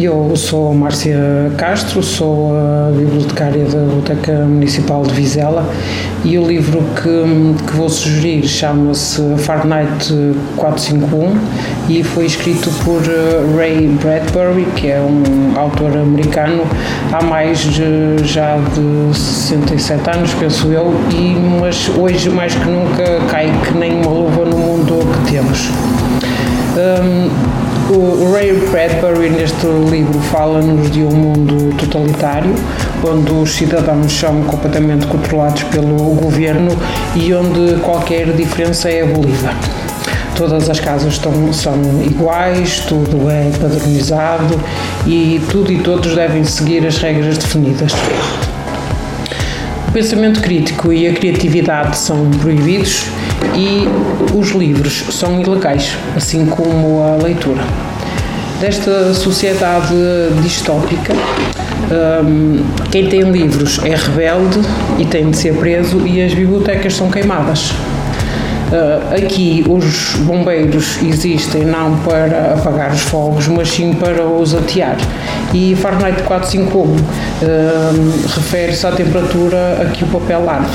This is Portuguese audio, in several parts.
Eu sou Márcia Castro, sou a bibliotecária da Biblioteca Municipal de Vizela e o livro que, que vou sugerir chama-se Fahrenheit 451 e foi escrito por eh, Ray Bradbury, que é um autor americano há mais de, já de 67 anos, penso eu, e, mas hoje mais que nunca cai que nem uma luva no mundo que temos. Um, o Ray Bradbury, neste livro, fala-nos de um mundo totalitário, onde os cidadãos são completamente controlados pelo governo e onde qualquer diferença é abolida. Todas as casas estão, são iguais, tudo é padronizado e tudo e todos devem seguir as regras definidas. O pensamento crítico e a criatividade são proibidos e os livros são ilegais, assim como a leitura. Desta sociedade distópica, um, quem tem livros é rebelde e tem de ser preso, e as bibliotecas são queimadas. Uh, aqui os bombeiros existem não para apagar os fogos, mas sim para os atear. E Fahrenheit 451 uh, refere-se à temperatura a que o papel arde.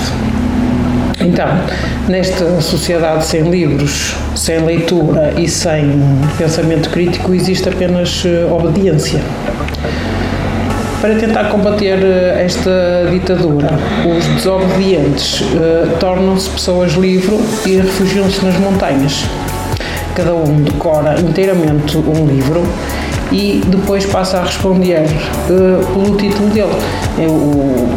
Então, nesta sociedade sem livros, sem leitura e sem pensamento crítico, existe apenas uh, obediência. Para tentar combater eh, esta ditadura, os desobedientes uh, tornam-se pessoas livres e refugiam-se nas montanhas. Cada um decora inteiramente um livro e depois passa a responder uh, pelo título dele. É o,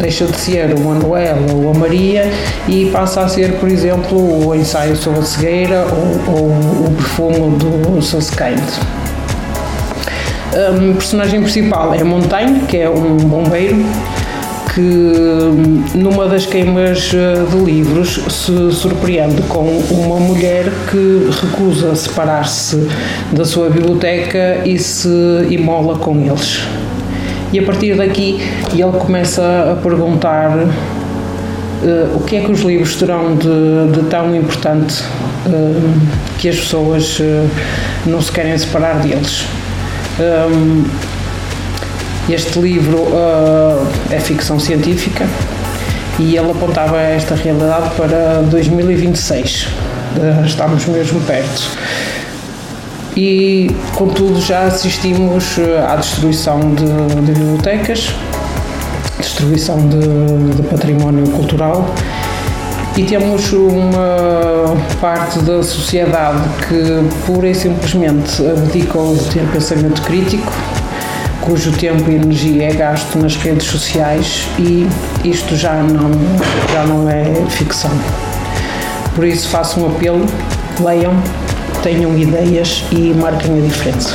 deixa de ser o Manuel ou a Maria e passa a ser, por exemplo, o ensaio sobre a cegueira ou, ou o perfume do Susskind. Um, personagem principal é Montaigne, que é um bombeiro que numa das queimas eh, de livros se surpreende com uma mulher que recusa separar-se da sua biblioteca e se imola com eles. E a partir daqui ele começa a perguntar uh, o que é que os livros terão de, de tão importante uh, que as pessoas uh, não se querem separar deles. Um, este livro uh, é ficção científica e ele apontava esta realidade para 2026. Uh, estamos mesmo perto. E, contudo, já assistimos uh, à destruição de, de bibliotecas, destruição de, de património cultural e temos uma parte da sociedade que pura e simplesmente abdicou de ter pensamento crítico, cujo tempo e energia é gasto nas redes sociais e isto já não, já não é ficção. Por isso faço um apelo, leiam, tenham ideias e marquem a diferença.